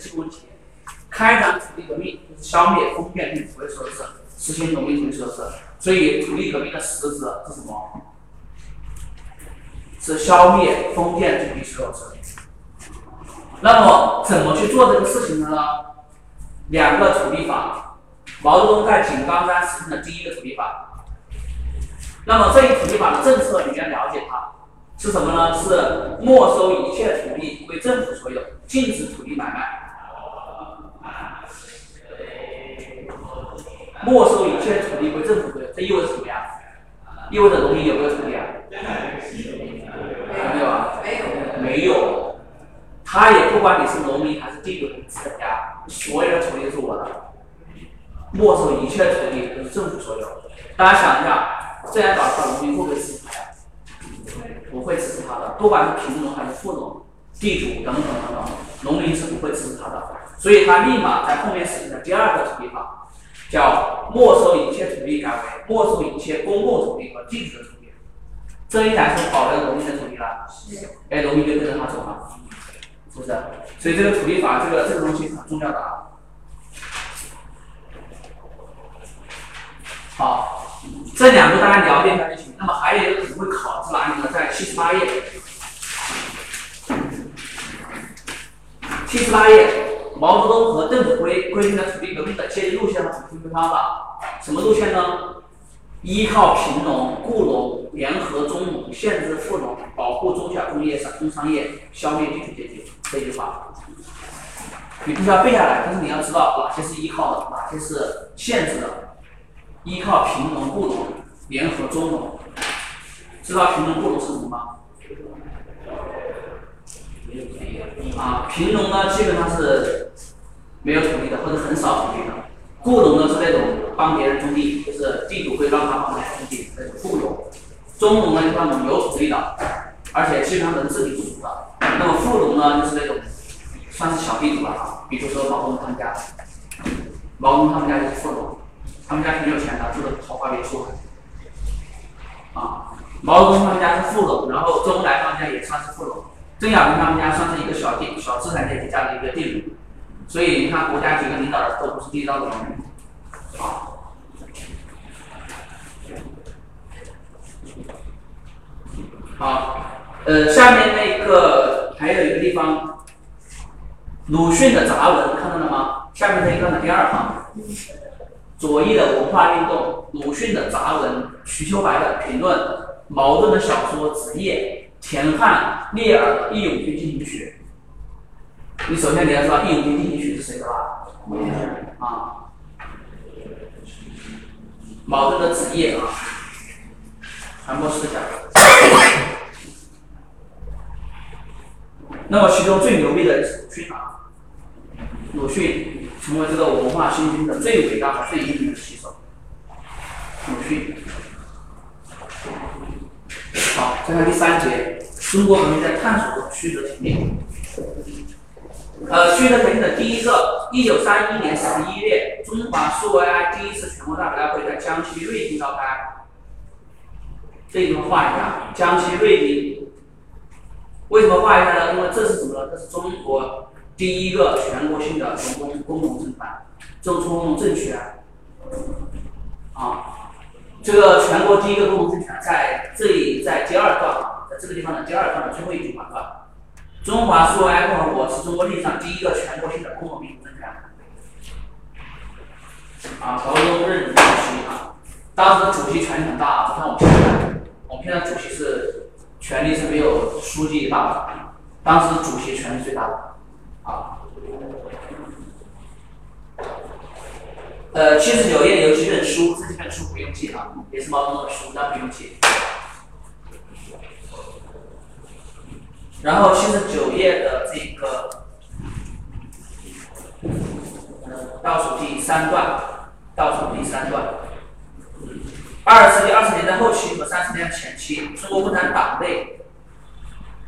这个问题。开展土地革命就是消灭封建领土的设施，实行农民土地设施。所以土地革命的实质是什么？是消灭封建土地设施。那么怎么去做这个事情的呢？两个土地法，毛泽东在井冈山实行的第一个土地法。那么这一土地法的政策，你要了解它是什么呢？是没收一切土地归政府所有，禁止土地买卖。没收一切土地归政府所有，这意味着什么呀？意味着农民有没有土地啊？没有啊？没有。没有。他也不管你是农民还是地主资本家，所有的土地都是我的。没收一切土地都是政府所有。大家想一下，这样搞的话，农民会不会支持他呀？不会支持他的，不管是贫农还是富农、地主等等等等，农民是不会支持他的。所以他立马在后面实行了第二个土地法，叫没收一切土地，改为没收一切公共土地和禁止的土地。这一来是保留农民的土地了，哎，农民就跟着他走了。是不是？所以这个土地法，这个这个东西很重要的啊。好，这两个大家了解一下就行。那么还有一个可能会考是哪里呢？在七十八页。七十八页，毛泽东和邓子恢规定了土地革命的阶级路线和分配方法。什么路线呢？依靠贫农、雇农，联合中农，限制富农，保护中小工业、商工商业，消灭地主阶级。这句话，你不需要背下来，但是你要知道哪些是依靠的，哪些是限制的。依靠贫农、雇农，联合中农。知道贫农、雇农是什么吗？啊，贫农呢，基本上是没有土地的，或者很少土地的。雇农呢是那种帮别人种地，就是地主会让他帮别人种地那种雇农。中农呢就是那种有土地的，而且基本上能自给自足的。那么富农呢就是那种算是小地主了啊，比如说毛泽东他们家，毛泽东他们家就是富农，他们家挺有钱的，住的豪华别墅。啊，毛泽东他们家是富农，然后周恩来他们家也算是富农，邓小平他们家算是一个小地小资产阶级家的一个地主。所以你看，国家几个领导人都不是地道的人，啊，好，呃，下面那个还有一个地方，鲁迅的杂文看到了吗？下面这一段的第二行，左翼的文化运动，鲁迅的杂文，瞿秋白的评论，茅盾的小说《子夜》，田汉、聂耳的《义勇军进行曲》。你首先你要知道《义勇军进行曲》是谁的吧？啊，矛盾的《子夜》啊，传播思想。那么其中最牛逼的是鲁迅啊，鲁迅成为这个文化新军的最伟大和最英明的旗手。鲁迅。看，看第三节，中国革命在探索中曲折挺进。呃，曲折挺进的第一个，一九三一年十一月，中华苏维埃第一次全国代表大会在江西瑞金召开。这一段画一下，江西瑞金。为什么画一下呢？因为这是什么呢？这是中国第一个全国性的农工工农政权，中工农政权。啊，这个全国第一个工农政权在这里，在第二段啊，在这个地方的第二段的最后一句话是？中华苏维埃共和国是中国历史上第一个全国性的工农民主政权。啊，毛泽东任主席啊，当时主席权力很大啊，不像我们现在，我们现在主席是权力是没有书记大的，当时主席权力最大的，啊。呃，七十九页有几本书，这几本书不用记啊，也是毛泽东的书，但不用记。然后七十九页的这个，呃，倒数第三段，倒数第三段，二十世纪二十年代后期和三十年代前期，中国共产党内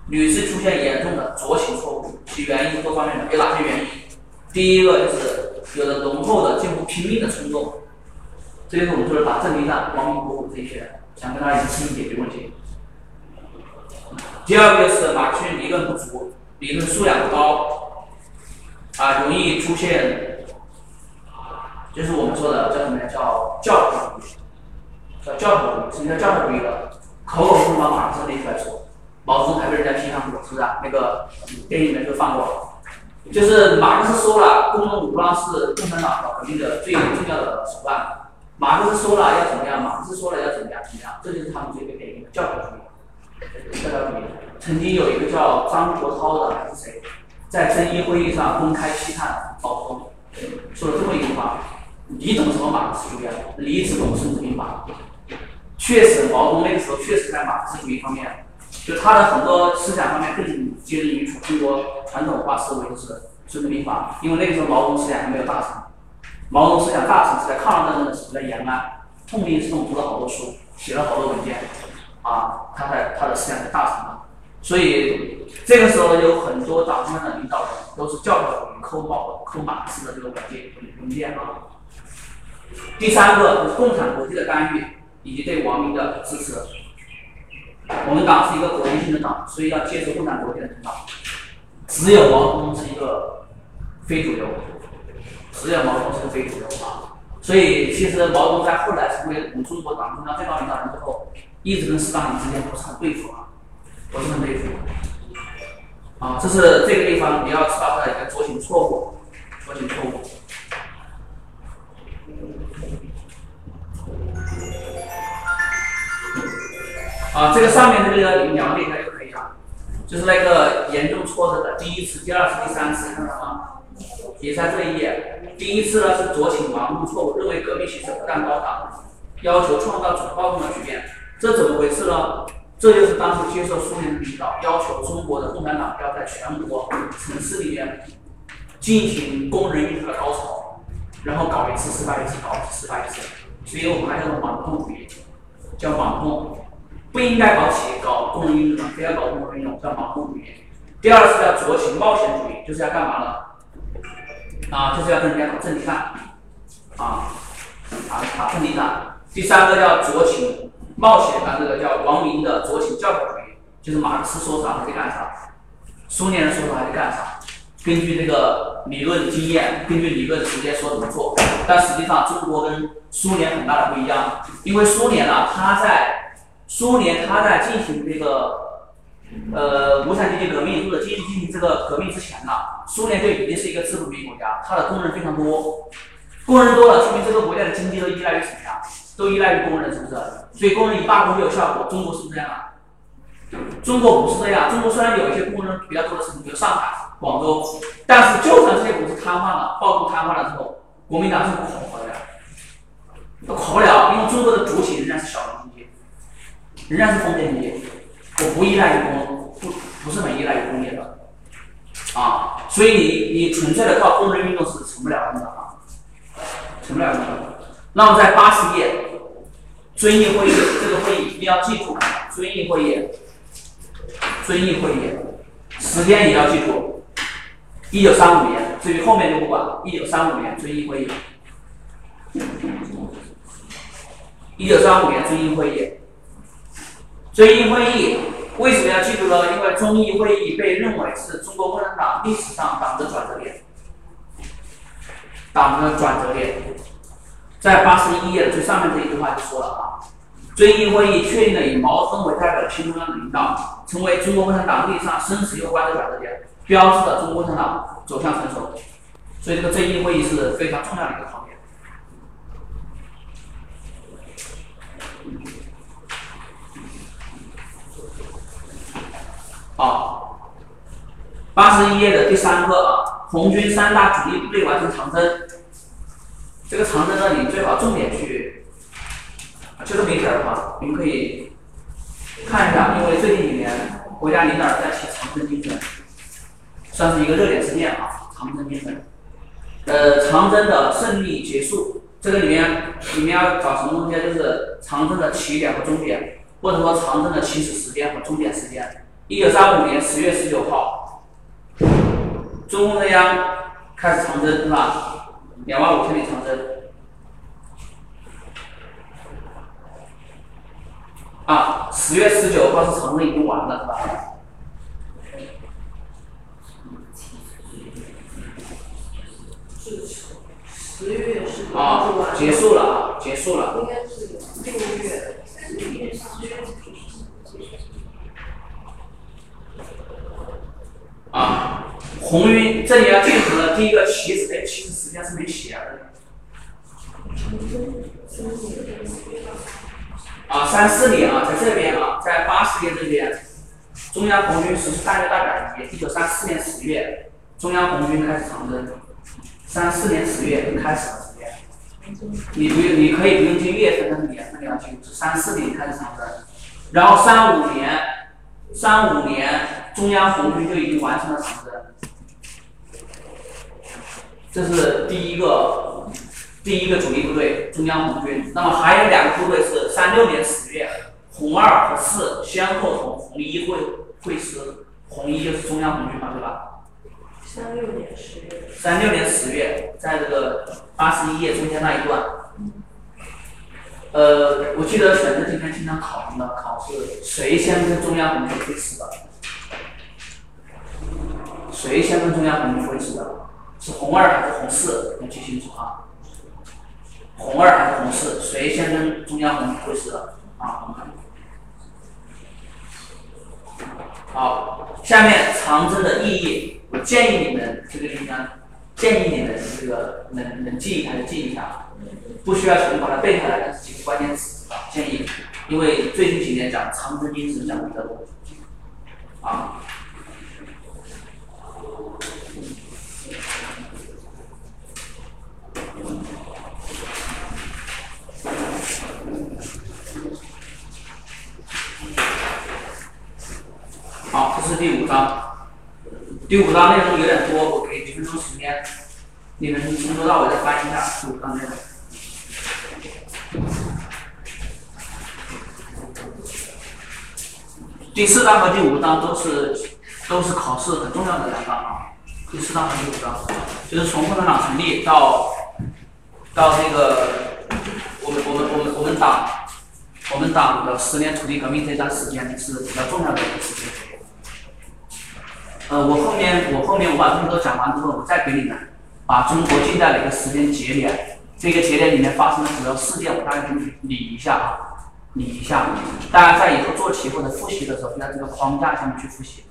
屡次出现严重的左倾错误，其原因是多方面的，有哪些原因？第一个就是有着浓厚的近乎拼命的冲动，这就是我们说的打阵地战、亡命国这些，想跟他一起解决问题。第二个是马克思理论不足，理论素养不高，啊，容易出现，就是我们说的叫什么呀？叫教条主义，叫教条主义。什么叫教条主义呢？口口声声把马克思列出来说，毛泽东还被人家批判过，是不是啊？那个电影里面就放过，就是马克思说了，工农武装是共产党搞革命的最重要的手段。马克思说了要怎么样？马克思说了要怎么样？怎么样？这就是他们这个典型的教条主义。教条主义曾经有一个叫张国焘的还是谁，在遵义会议上公开批判毛泽东，说了这么一句话：“你懂什么马克思主义？你只懂孙子兵法。”确实，毛泽东那个时候确实在马克思主义方面，就他的很多思想方面更接近于中国传统文化思维，就是孙子兵法。因为那个时候毛泽东思想还没有大成。毛泽东思想大成是在抗日战争的时候，在延安痛定思痛，读了好多书，写了好多文件，啊，他在他的思想在大成了。所以这个时候呢有很多党中央的领导人都是教条主义、抠毛、抠马克思的这个文件文件啊。第三个是共产国际的干预以及对王明的支持。我们党是一个国际性的党，所以要接受共产国际的领导。只有毛泽东是一个非主流。只有毛泽东是非主流啊，所以其实毛泽东在后来成为我们中国党中央最高领导人之后，一直跟斯大林之间不是很对付啊，不是很对付。啊，这是这个地方你要知道他的一个酌情错误，酌情错误。啊，这个上面这个你描列一下就可以了，就是那个严重挫折的第一次、第二次、第三次，看到吗？也在这一页，第一次呢是酌情盲目错误，认为革命形势不断高涨，要求创造总暴动的局面，这怎么回事呢？这就是当时接受苏联的领导要求中国的共产党要在全国城市里面进行工人运动的高潮，然后搞一次失败一次，搞一次失败一次，所以我们还叫做盲动主义，叫盲动，不应该搞起搞工人运动，非要搞工人运动，叫盲动主义。第二次叫酌情冒险主义，就是要干嘛呢？啊，就是要跟人家打阵地战，啊，打打阵地战。第三个叫酌情冒险的这个叫王明的酌情教条主义，就是马克思说啥他就干啥，苏联人说啥他就干啥，根据这个理论经验，根据理论直接说怎么做。但实际上，中国跟苏联很大的不一样，因为苏联呢，他在苏联他在进行这个。呃，无产阶级革命或者进进行这个革命之前呢，苏联就已经是一个资本主义国家，它的工人非常多，工人多了，说明这个国家的经济都依赖于什么呀？都依赖于工人，是不是？所以工人一罢工就有效果。中国是不是这样啊？中国不是这样，中国虽然有一些工人比较多的城市，比如上海、广州，但是就算这些公司瘫痪了，暴动瘫痪了之后，国民党是不垮的呀，都垮不了，因为中国的主体仍然是小农经济，仍然是封建经济。我不依赖于工，不不是很依赖于工业的，啊，所以你你纯粹的靠工人运动是成不了的啊，成不了的。那么在八十页，遵义会议这个会议一定要记住，遵义会议，遵义会议，时间也要记住，一九三五年，至于后面就不管了，一九三五年遵义会议，一九三五年遵义会议。遵义会议为什么要记住呢？因为遵义会议被认为是中国共产党历史上党的转折点，党的转折点，在八十一页的最上面这一句话就说了啊，遵义会议确定了以毛泽东为代表的新中央的领导，成为中国共产党历史上生死攸关的转折点，标志着中国共产党走向成熟。所以这个遵义会议是非常重要的一个考点。好，八十一页的第三个啊，红军三大主力部队完成长征。这个长征呢，你最好重点去，就这么一点儿哈，你们可以看一下，因为最近几年国家领导人在提长征精神，算是一个热点事件啊。长征精神，呃，长征的胜利结束，这个里面里面要找什么东西？就是长征的起点和终点，或者说长征的起始时间和终点时间。一九三五年十月十九号，中共中央开始长征，是吧？两万五千里长征。啊，十月十九号是长征已经完了，是吧？十月是啊，结束了啊，结束了。应该是六月。啊，红军这里要记住了，第一个起始点，其实实际上是没写的。啊，三四年啊，在这边啊，在八十年这边，中央红军实施战略大转移。一九三四年十月，中央红军开始长征。三四年十月就开始了这边。你不用，你可以不用记月份，但是年份你要记住，是三四年开始长征。然后三五年，三五年中央红军就已经完成了长征。这是第一个。第一个主力部队中央红军，那么还有两个部队是三六年十月，红二和四先后从红一会会师，红一就是中央红军嘛，对吧？三六年十月。三六年十月，在这个八十一页中间那一段。呃，我记得选择题里面经常考什么？考试谁先跟中央红军会师的？谁先跟中央红军会师的？是红二还是红四？要记清楚啊。红二还是红四？谁先跟中央红会师的？啊，好，下面长征的意义，我建议你们这个地方，建议你们这个能能记一下就记一下，不需要全部把它背下来，但是几个关键词建议，因为最近几年讲长征经史讲的比较多，啊。好，这是第五章。第五章内容有点多，我给几分钟时间，你们从头到尾再翻一下第五章内容。第四章和第五章都是都是考试很重要的两章啊。第四章和第五章，就是从共产党成立到到这个我们我们我们我们党我们党的十年土地革命这段时间是比较重要的一个时间。呃，我后面我后面我把这么多讲完之后，我再给你们把中国近代的一个时间节点，这个节点里面发生的主要事件，我大概给你理一下啊，理一下。大家在以后做题或者复习的时候，在这个框架下面去复习。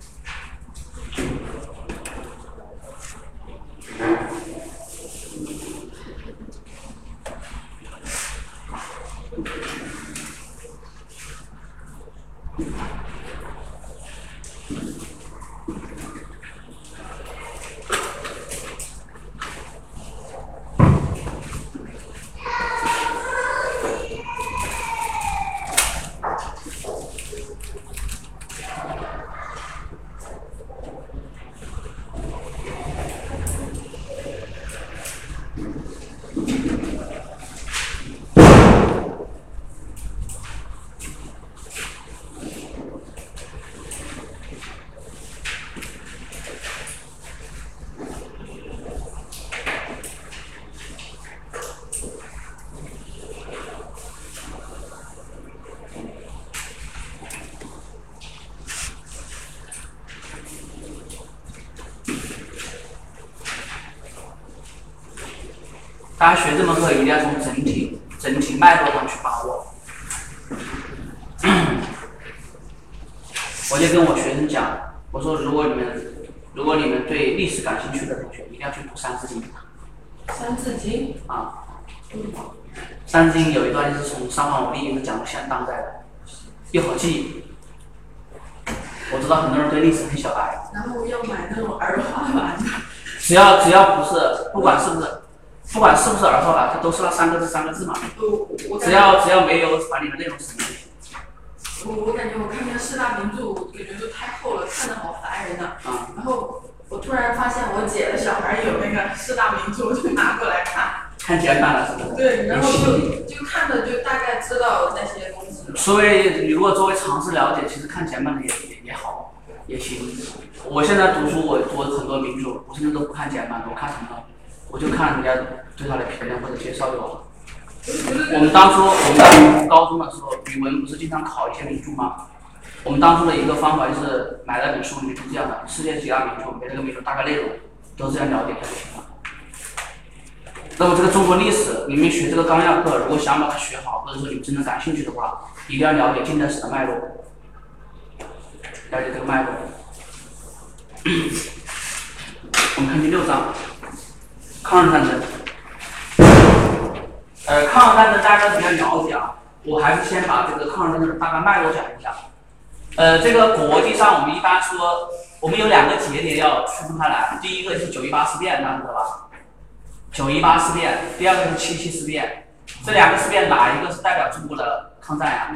大家学这门课一定要从整体、整体脉络上去把握。我就跟我学生讲，我说如果你们如果你们对历史感兴趣的同学，一定要去读《三字经》。三字经啊，三字经有一段就是从三皇五帝一直讲到现当代的，又好记。我知道很多人对历史很小白。然后要买那种儿化版的。只要只要不是，不管是不是。不管是不是儿化版，它都是那三个字三个字嘛。只要只要没有把你的内容省略。我我感觉我看那四大名著，感觉都太厚了，看着好烦人呐。啊。然后我突然发现我姐的小孩有那个四大名著，我就拿过来看。看简版了是吧？对，然后就就看着就大概知道那些东西。所以你如果作为尝试了解，其实看简版的也也也好，也行。我现在读书，我读很多名著，我现在都不看简版的，我看什么？我就看人家对他的评论或者介绍就好了。我们当初我们在高中的时候，语文不是经常考一些名著吗？我们当初的一个方法就是买那本书里面是这样的：世界几大名著，每个名著大概内容都是这样了解一下就行了。那么这个中国历史，你们学这个纲要课，如果想把它学好，或者说你们真的感兴趣的话，一定要了解近代史的脉络，了解这个脉络。我们看第六章，抗日战争。呃，抗日战争大家比较了解啊，我还是先把这个抗日战争大概脉络讲一下。呃，这个国际上我们一般说，我们有两个节点要区分开来，第一个是九一八事变，大家知道吧？九一八事变，第二个是七七事变，这两个事变哪一个是代表中国的抗战呀？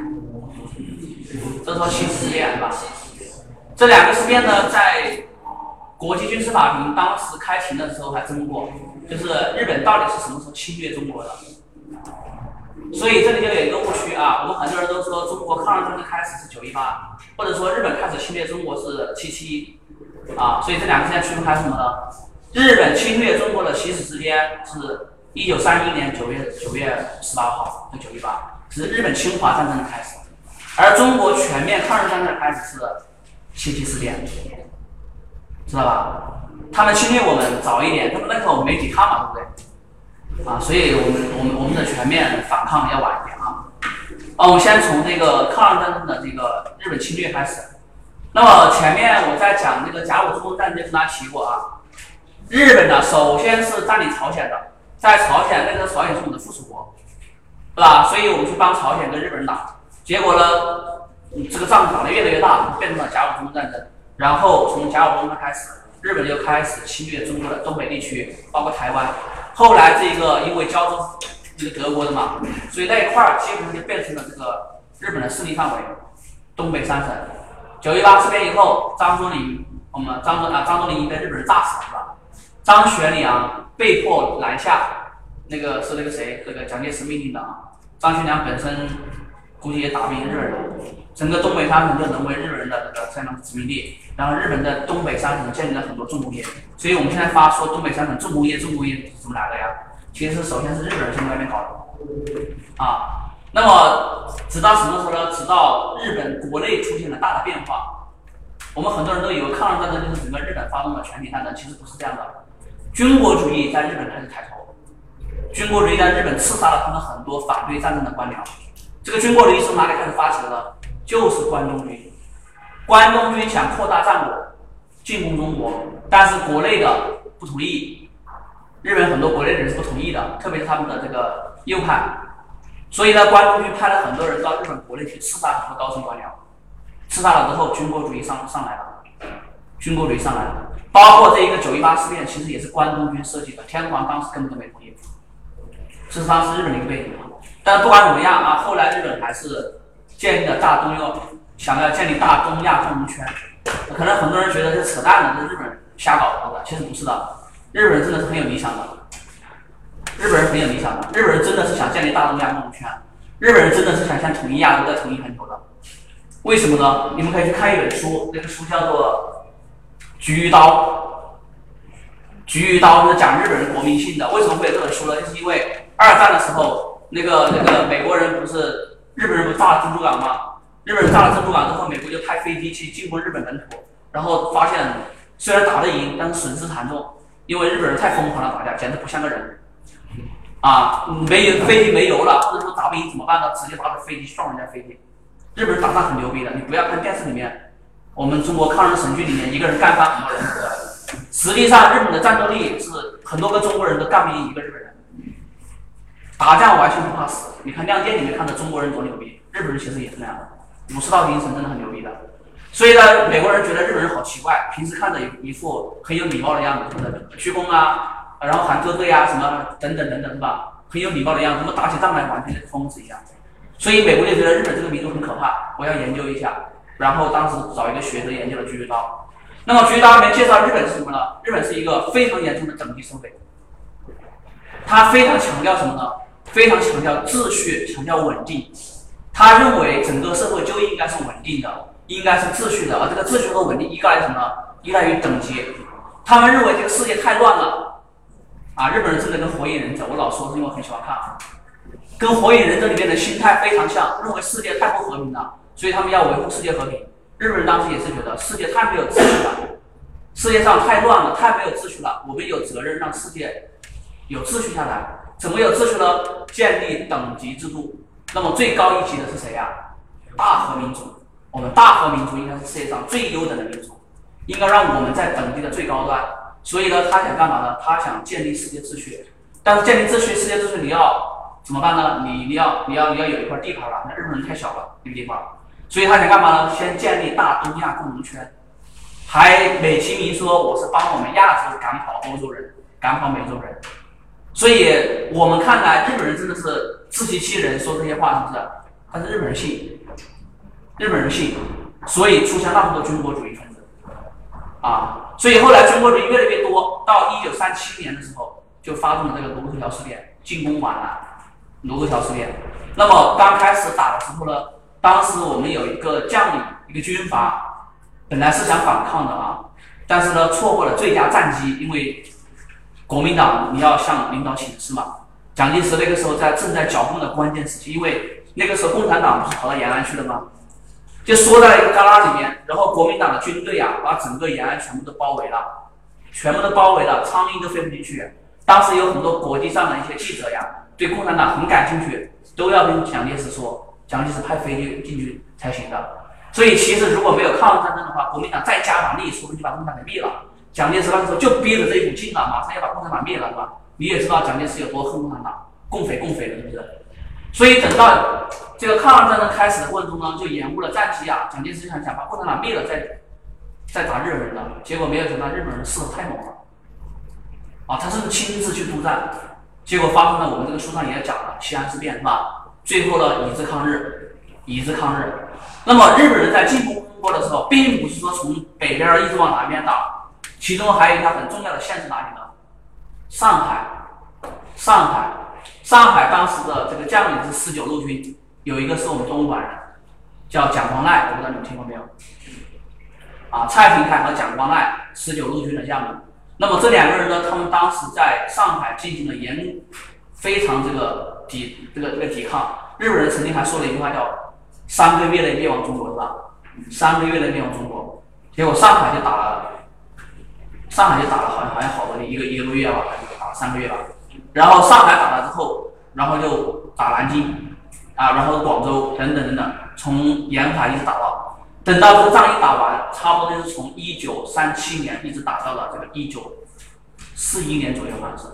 这是说七七事变是吧？这两个事变呢，在国际军事法庭当时开庭的时候还争过，就是日本到底是什么时候侵略中国的？所以这里就有一个误区啊，我们很多人都说中国抗日战争开始是九一八，或者说日本开始侵略中国是七七，啊，所以这两个现在区分开什么呢？日本侵略中国的起始时间是一九三一年九月九月十八号，就九一八，是日本侵华战争的开始，而中国全面抗日战争的开始是七七事变，知道吧？他们侵略我们早一点，他们那时候没抵抗嘛，对不对？啊，所以我们我们我们的全面反抗要晚一点啊。啊，我们先从那个抗日战争的这个日本侵略开始。那么前面我在讲那个甲午中日战争跟大家提过啊，日本呢首先是占领朝鲜的，在朝鲜那个朝鲜是我们的附属国，是吧？所以我们去帮朝鲜跟日本人打，结果呢，这个仗打得越来越大，变成了甲午中日战争。然后从甲午中日开始，日本就开始侵略中国的东北地区，包括台湾。后来这个因为胶州这个德国的嘛，所以那一块儿基本上就变成了这个日本的势力范围，东北三省。九一八事变以后，张作霖，我们张作啊张作霖被日本人炸死了是吧？张学良被迫南下，那个是那个谁，那个蒋介石命令的啊。张学良本身估计也打不赢日本人，整个东北三省就沦为日本人的这个相当殖民地。然后日本的东北三省建立了很多重工业，所以我们现在发说东北三省重工业，重工业怎么来的呀？其实首先是日本人先在外面搞的，啊，那么直到什么时候呢？直到日本国内出现了大的变化，我们很多人都以为抗日战争就是整个日本发动了全体战争，其实不是这样的，军国主义在日本开始抬头，军国主义在日本刺杀了他们很多反对战争的官僚，这个军国主义从哪里开始发起的呢？就是关东军。关东军想扩大战果，进攻中国，但是国内的不同意，日本很多国内的人是不同意的，特别是他们的这个右派，所以呢，关东军派了很多人到日本国内去刺杀很多高层官僚，刺杀了之后，军国主义上上来了，军国主义上来了，包括这一个九一八事变，其实也是关东军设计的，天皇当时根本都没同意，事实上是日本的一个背景，但不管怎么样啊，后来日本还是建立了大东亚。想要建立大东亚共荣圈，可能很多人觉得是扯淡的，是日本人瞎搞的，其实不是的。日本人真的是很有理想的，日本人很有理想的，日本人真的是想建立大东亚共荣圈，日本人真的是想先统一亚洲再统一全球的。为什么呢？你们可以去看一本书，那个书叫做《菊刀》，菊刀是讲日本人国民性的。为什么会有这本书呢？就是因为二战的时候，那个那个美国人不是日本人不炸了珍珠港吗？日本人炸了珍珠港之后，美国就派飞机去进攻日本本土，然后发现虽然打得赢，但是损失惨重，因为日本人太疯狂了，打架简直不像个人。啊，没油，飞机没油了，或者说打不赢怎么办呢？直接拿着飞机撞人家飞机。日本人打仗很牛逼的，你不要看电视里面，我们中国抗日神剧里面一个人干翻很多人，实际上日本的战斗力是很多个中国人都干不赢一个日本人。打架完全不怕死，你看《亮剑》里面看的中国人多牛逼，日本人其实也是那样的。武士道精神真的很牛逼的，所以呢，美国人觉得日本人好奇怪，平时看着一副很有礼貌的样子，什么鞠躬啊，然后喊哥哥呀，什么等等等等，是吧？很有礼貌的样子，那么打起仗来完全跟疯子一样？所以美国就觉得日本这个民族很可怕，我要研究一下。然后当时找一个学者研究了菊刀。那么菊刀里面介绍日本是什么呢？日本是一个非常严重的等级社会，他非常强调什么呢？非常强调秩序，强调稳定。他认为整个社会就应该是稳定的，应该是秩序的，而这个秩序和稳定依赖于什么？依赖于等级。他们认为这个世界太乱了，啊，日本人真的跟《火影忍者》，我老说是因为很喜欢看，跟《火影忍者》里面的心态非常像，认为世界太不和平了，所以他们要维护世界和平。日本人当时也是觉得世界太没有秩序了，世界上太乱了，太没有秩序了，我们有责任让世界有秩序下来。怎么有秩序呢？建立等级制度。那么最高一级的是谁呀？大和民族。我们大和民族应该是世界上最优等的民族，应该让我们在等级的最高端。所以呢，他想干嘛呢？他想建立世界秩序。但是建立秩序，世界秩序你要怎么办呢？你你要你要你要有一块地盘了。那日本人太小了，那个地方。所以他想干嘛呢？先建立大东亚共荣圈，还美其名说我是帮我们亚洲赶跑欧洲人，赶跑美洲人。所以我们看来日本人真的是自欺欺人，说这些话是不是？但是日本人信，日本人信，所以出现那么多军国主义分子啊。所以后来军国主义越来越多，到一九三七年的时候，就发动了这个卢沟桥事变，进攻皖南，卢沟桥事变。那么刚开始打的时候呢，当时我们有一个将领，一个军阀，本来是想反抗的啊，但是呢错过了最佳战机，因为。国民党，你要向领导请示嘛？蒋介石那个时候在正在剿共的关键时期，因为那个时候共产党不是跑到延安去了吗？就缩在一个旮旯里面，然后国民党的军队啊，把整个延安全部都包围了，全部都包围了，苍蝇都飞不进去。当时有很多国际上的一些记者呀，对共产党很感兴趣，都要跟蒋介石说，蒋介石派飞机进去才行的。所以其实如果没有抗日战争的话，国民党再加把力，说不定就把共产党给灭了。蒋介石那个时候就憋着这一股劲啊，马上要把共产党灭了，是吧？你也知道蒋介石有多恨共产党，共匪共匪的，是不是？所以等到这个抗日战争开始的过程中呢，就延误了战机啊。蒋介石想想把共产党灭了，再再打日本人了，结果没有想到日本人势头太猛了，啊，他甚至亲自去督战，结果发生了我们这个书上也讲了西安事变，是吧？最后呢，以至抗日，以至抗日。那么日本人在进攻中国的时候，并不是说从北边一直往南边打。其中还有一条很重要的线是哪里呢？上海，上海，上海当时的这个将领是十九路军，有一个是我们东莞人，叫蒋光鼐，我不知道你们听过没有？啊，蔡廷锴和蒋光鼐，十九路军的将领。那么这两个人呢，他们当时在上海进行了严，非常这个抵这个这个抵抗。日本人曾经还说了一句话叫“三个月内灭亡中国”，是吧？三个月内灭亡中国，结果上海就打了。上海就打了，好像好像好多年一个一个多月吧，打了三个月吧。然后上海打了之后，然后就打南京，啊，然后广州等等等等，从沿海一直打到，等到这个仗一打完，差不多就是从一九三七年一直打到了这个一九四一年左右，好像是，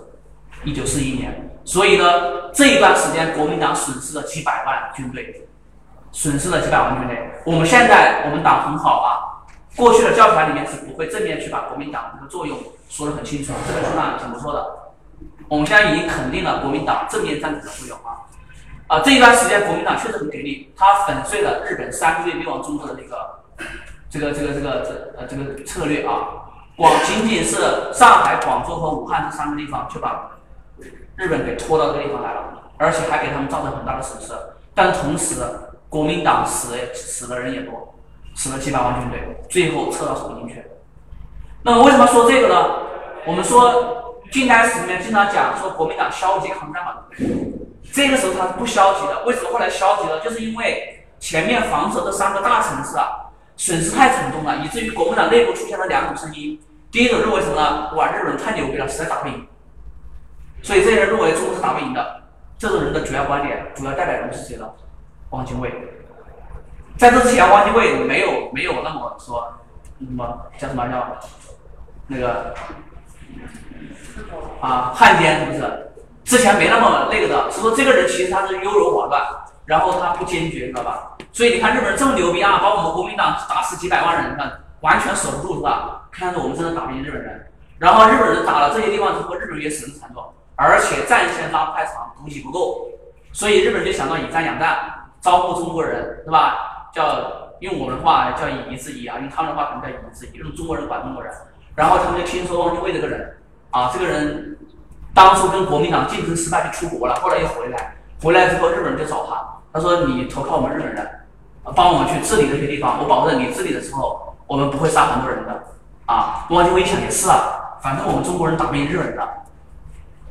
一九四一年。所以呢，这一段时间国民党损失了几百万军队，损失了几百万军队。我们现在我们党很好啊。过去的教材里面是不会正面去把国民党这个作用说得很清楚，这本书上怎么说的？我们现在已经肯定了国民党正面战争的作用啊！啊，这一段时间国民党确实很给力，他粉碎了日本三个月灭亡中国的这个这个这个这个这呃这个策略啊！广仅仅是上海、广州和武汉这三个地方就把日本给拖到这个地方来了，而且还给他们造成很大的损失。但同时，国民党死死的人也多。死了几百万军队，最后撤到北京去。那么为什么说这个呢？我们说近代史里面经常讲说国民党消极抗战嘛，这个时候他是不消极的。为什么后来消极了？就是因为前面防守这三个大城市啊，损失太惨重了，以至于国民党内部出现了两种声音。第一种认为什么呢？哇，日本人太牛逼了，实在打不赢。所以这些人认为中国是打不赢的。这种人的主要观点、主要代表人物是谁呢？汪精卫。在这之前，汪精卫没有没有那么说，什么叫什么叫那个啊汉奸是不是？之前没那么那个的，是说这个人其实他是优柔寡断，然后他不坚决，知道吧？所以你看日本人这么牛逼啊，把我们国民党打死几百万人，看完全守不住是吧？看着我们真的打不赢日本人。然后日本人打了这些地方之后，日本人也损失惨重，而且战线拉太长，补给不够，所以日本人就想到以战养战，招募中国人，是吧？叫用我们的话叫以夷制夷啊，用他们的话可能叫以夷制夷，用中国人管中国人。然后他们就听说汪精卫这个人啊，这个人当初跟国民党竞争失败就出国了，后来又回来，回来之后日本人就找他，他说你投靠我们日本人，帮我们去治理这些地方，我保证你治理的时候我们不会杀很多人的。啊，汪精卫一想也是啊，反正我们中国人打不赢日本人的，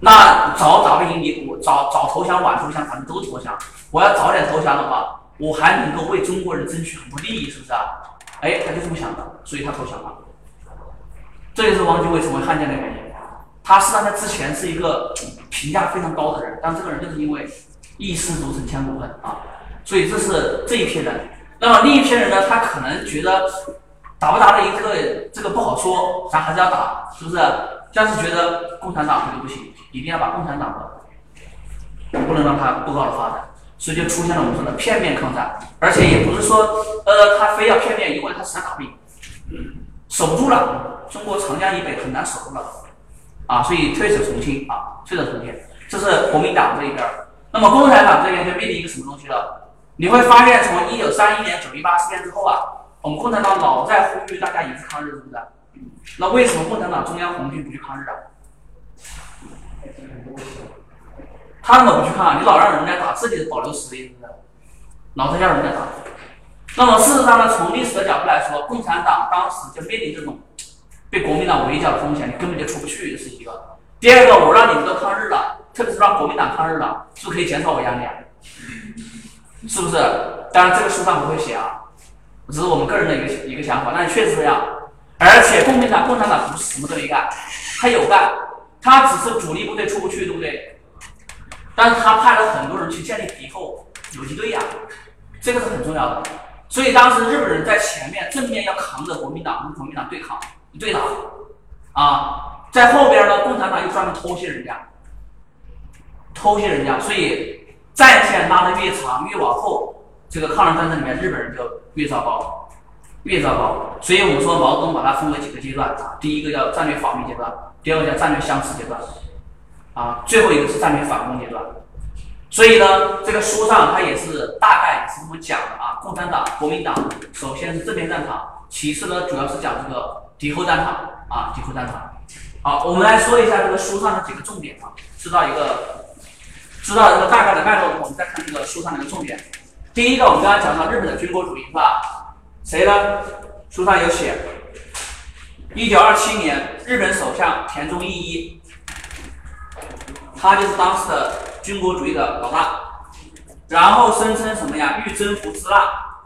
那早打不赢你，我早早投降晚投降，反正都投降，我要早点投降的话。我还能够为中国人争取很多利益，是不是啊？哎，他就这么想的，所以他投降了。这就是汪精卫成为汉奸的原因。他实际上在之前是一个评价非常高的人，但这个人就是因为一失足成千古恨啊，所以这是这一批人。那么另一批人呢，他可能觉得打不打的一个这个不好说，咱还是要打，是不是？但是觉得共产党肯定不行，一定要把共产党的不能让他不高的发展，所以就出现了我们说的片面抗战，而且也不是说呃他非要片面，因为他实在打不赢，守不住了，中国长江以北很难守住了。啊，所以退守重庆啊，退守重庆，这是国民党这一边。那么共产党这边就面临一个什么东西了？你会发现，从一九三一年九一八事变之后啊，我们共产党老在呼吁大家一致抗日，是不是？那为什么共产党中央红军不去抗日啊？他怎么不去抗？你老让人家打，自己保留实力，是不是？老在叫人家打。那么事实上呢，从历史的角度来说，共产党当时就面临这种。被国民党围剿的风险，你根本就出不去，这是一个。第二个，我让你们都抗日了，特别是让国民党抗日了，是不是可以减少我压力啊？是不是？当然，这个书上不会写啊，只是我们个人的一个一个想法。但是确实这样。而且，国民党、共产党不是什么都没干，他有干，他只是主力部队出不去，对不对？但是他派了很多人去建立敌后游击队呀，这个是很重要的。所以当时日本人在前面正面要扛着国民党，跟国民党对抗。对打，啊，在后边呢，共产党又专门偷袭人家，偷袭人家，所以战线拉得越长，越往后，这个抗日战争里面，日本人就越糟糕，越糟糕。所以我们说毛泽东把它分为几个阶段啊，第一个叫战略防御阶段，第二个叫战略相持阶段，啊，最后一个是战略反攻阶段。所以呢，这个书上它也是大概是这么讲的啊，共产党、国民党首先是正面战场，其次呢主要是讲这个。敌后战场啊，敌后战场。好，我们来说一下这个书上的几个重点啊，知道一个，知道这个大概的脉络，我们再看这个书上的一个重点。第一个，我们刚才讲到日本的军国主义是吧？谁呢？书上有写，一九二七年，日本首相田中义一，他就是当时的军国主义的老大，然后声称什么呀？欲征服支那，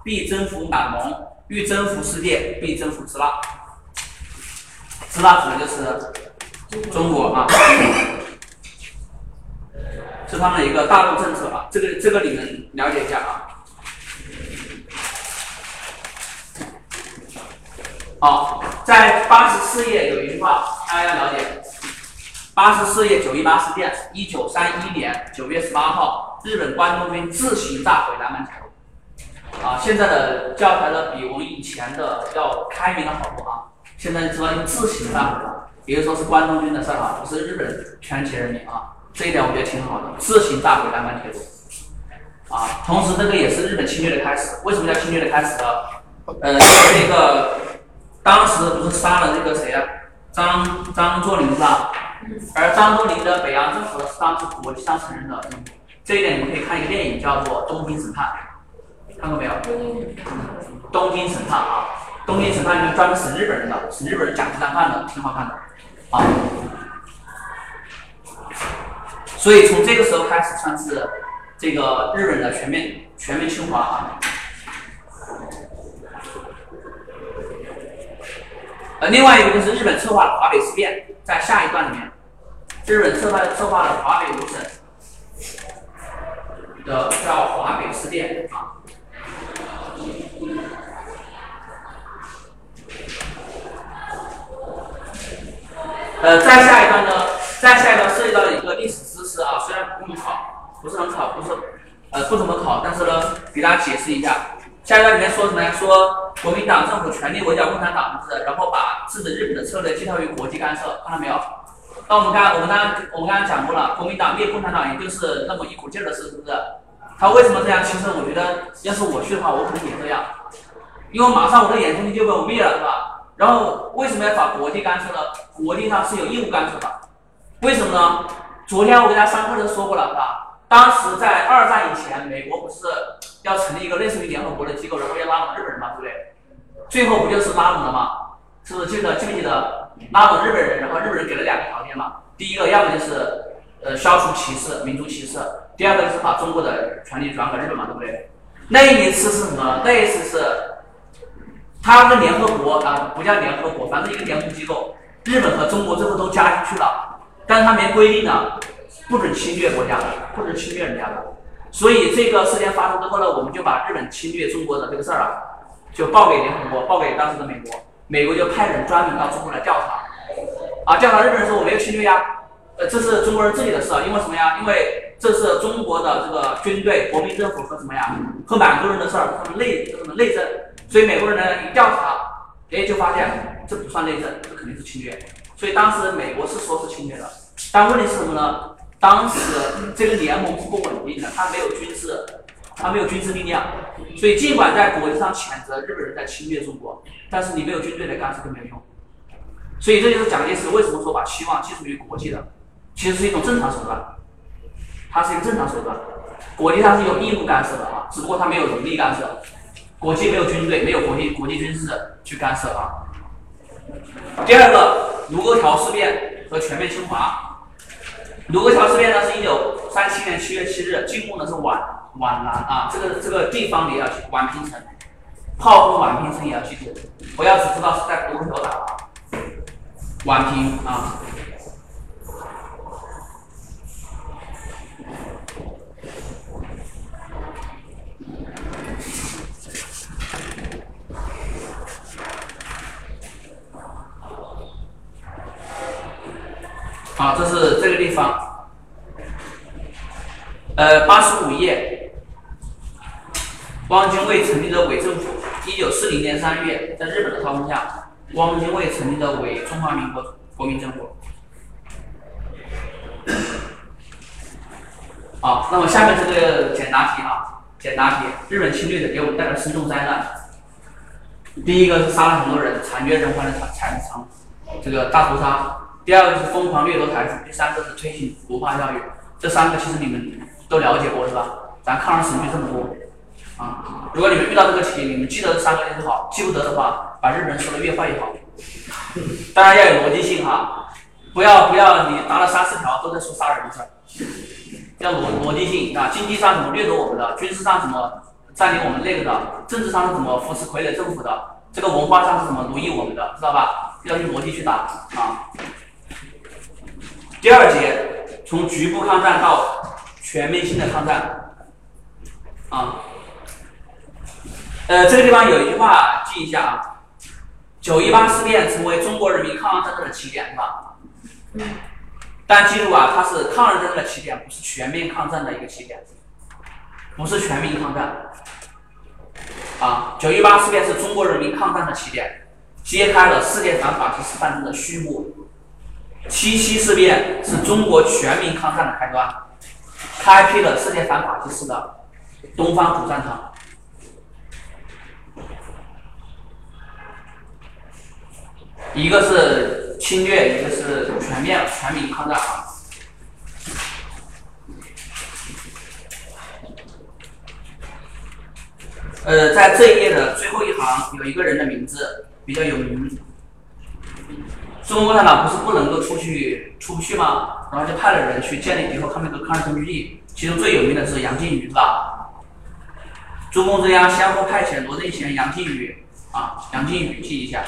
必征服满蒙；欲征服世界，必征服支那。支那指的就是中国啊，是他们的一个大陆政策啊，这个这个你们了解一下啊。好，在八十四页有一句话，大家要了解。八十四页九一八事变，一九三一年九月十八号，日本关东军自行炸毁南满铁路。啊，现在的教材呢，比我们以前的要开明了好多啊。现在知道用自行炸毁了，比如说是关东军的事儿啊，不是日本全体人民啊，这一点我觉得挺好的，自行炸毁南满铁路，啊，同时这个也是日本侵略的开始。为什么叫侵略的开始呢？呃，这个当时不是杀了那个谁啊，张张作霖是吧？而张作霖的北洋政府是当时国际上承认的，这一点你们可以看一个电影叫做《东京审判》，看过没有？东京审判啊。东京审判就是专门审日本人的，审日本人假鸡蛋饭的，挺好看的，啊。所以从这个时候开始算是这个日本的全面全面侵华啊。呃，另外一个就是日本策划的华北事变，在下一段里面，日本策划策划了华北五省的叫华北事变啊。呃，再下一段呢？再下一段涉及到一个历史知识啊，虽然不怎么考，不是很考，不是，呃，不怎么考，但是呢，给大家解释一下。下一段里面说什么呀？说国民党政府全力围剿共产党，是然后把制止日本的策略寄托于国际干涉，看到没有？那我们刚我们刚刚我们刚刚讲过了，国民党灭共产党也就是那么一股劲儿的事，是不是？他为什么这样？其实我觉得，要是我去的话，我可能也这样，因为马上我的眼中钉就被我灭了，是吧？然后为什么要找国际干涉呢？国际上是有义务干涉的，为什么呢？昨天我给大家上课的时候说过了，是吧？当时在二战以前，美国不是要成立一个类似于联合国的机构，然后要拉拢日本人嘛，对不对？最后不就是拉拢了吗？是不是记得记不记得拉拢日本人？然后日本人给了两个条件嘛，第一个要么就是呃消除歧视，民族歧视；第二个就是把中国的权利转给日本嘛，对不对？那一次是什么？那一次是。他们联合国啊，不叫联合国，反正一个联合机构，日本和中国最后都加进去了。但是他没规定呢，不准侵略国家的，不准侵略人家的。所以这个事件发生之后呢，我们就把日本侵略中国的这个事儿啊，就报给联合国，报给当时的美国，美国就派人专门到中国来调查，啊，调查日本人说我没有侵略呀，呃，这是中国人自己的事，因为什么呀？因为这是中国的这个军队、国民政府和什么呀，和满洲人的事儿，他们内他们内政，所以美国人呢一调查，哎，就发现这不算内政，这肯定是侵略，所以当时美国是说是侵略的，但问题是什么呢？当时这个联盟是不稳定的，它没有军事，他没有军事力量，所以尽管在国际上谴责日本人在侵略中国，但是你没有军队来干涉就没有用。所以这就是蒋介石为什么说把期望寄属于国际的，其实是一种正常手段，它是一个正常手段。国际上是有义务干涉的啊，只不过它没有能力干涉，国际没有军队，没有国际国际军事去干涉啊。第二个，卢沟桥事变和全面侵华。卢沟桥事变呢，是一九三七年七月七日，进攻的是皖皖南啊，这个这个地方你要去宛平城，炮轰宛平城也要记住，不要只知道是在卢沟桥打。啊，宛平啊。好，这是这个地方，呃，八十五页，汪精卫成立的伪政府，一九四零年三月，在日本的操控下，汪精卫成立的伪中华民国国民政府。好，那么下面这个简答题啊，简答题，日本侵略者给我们带来深重灾难。第一个是杀了很多人，惨绝人寰的惨惨惨，这个大屠杀。第二个是疯狂掠夺财富，第三个是推行文化教育，这三个其实你们都了解过是吧？咱抗日神剧这么多啊，如果你们遇到这个题，你们记得这三个就好，记不得的话，把日本人说的越坏越好。当然要有逻辑性哈，不要不要你答了三四条都在说杀人的事儿，要逻逻辑性啊，经济上怎么掠夺我们的，军事上怎么占领我们那个的，政治上是怎么扶持傀儡政府的，这个文化上是怎么奴役我们的，知道吧？要用逻辑去答啊。第二节，从局部抗战到全面性的抗战，啊，呃，这个地方有一句话记一下啊，九一八事变成为中国人民抗日战争的起点，是吧？但记住啊，它是抗日战争的起点，不是全面抗战的一个起点，不是全民抗战。啊，九一八事变是中国人民抗战的起点，揭开了世界反法西斯战争的序幕。七七事变是中国全民抗战的开端，开辟了世界反法西斯的东方主战场。一个是侵略，一个是全面全民抗战啊。呃，在这一页的最后一行有一个人的名字比较有名。中国共产党不是不能够出去出不去吗？然后就派了人去建立敌后抗美的抗日根据地，其中最有名的是杨靖宇，是吧？中共中央先后派遣罗振贤、杨靖宇，啊，杨靖宇记一下。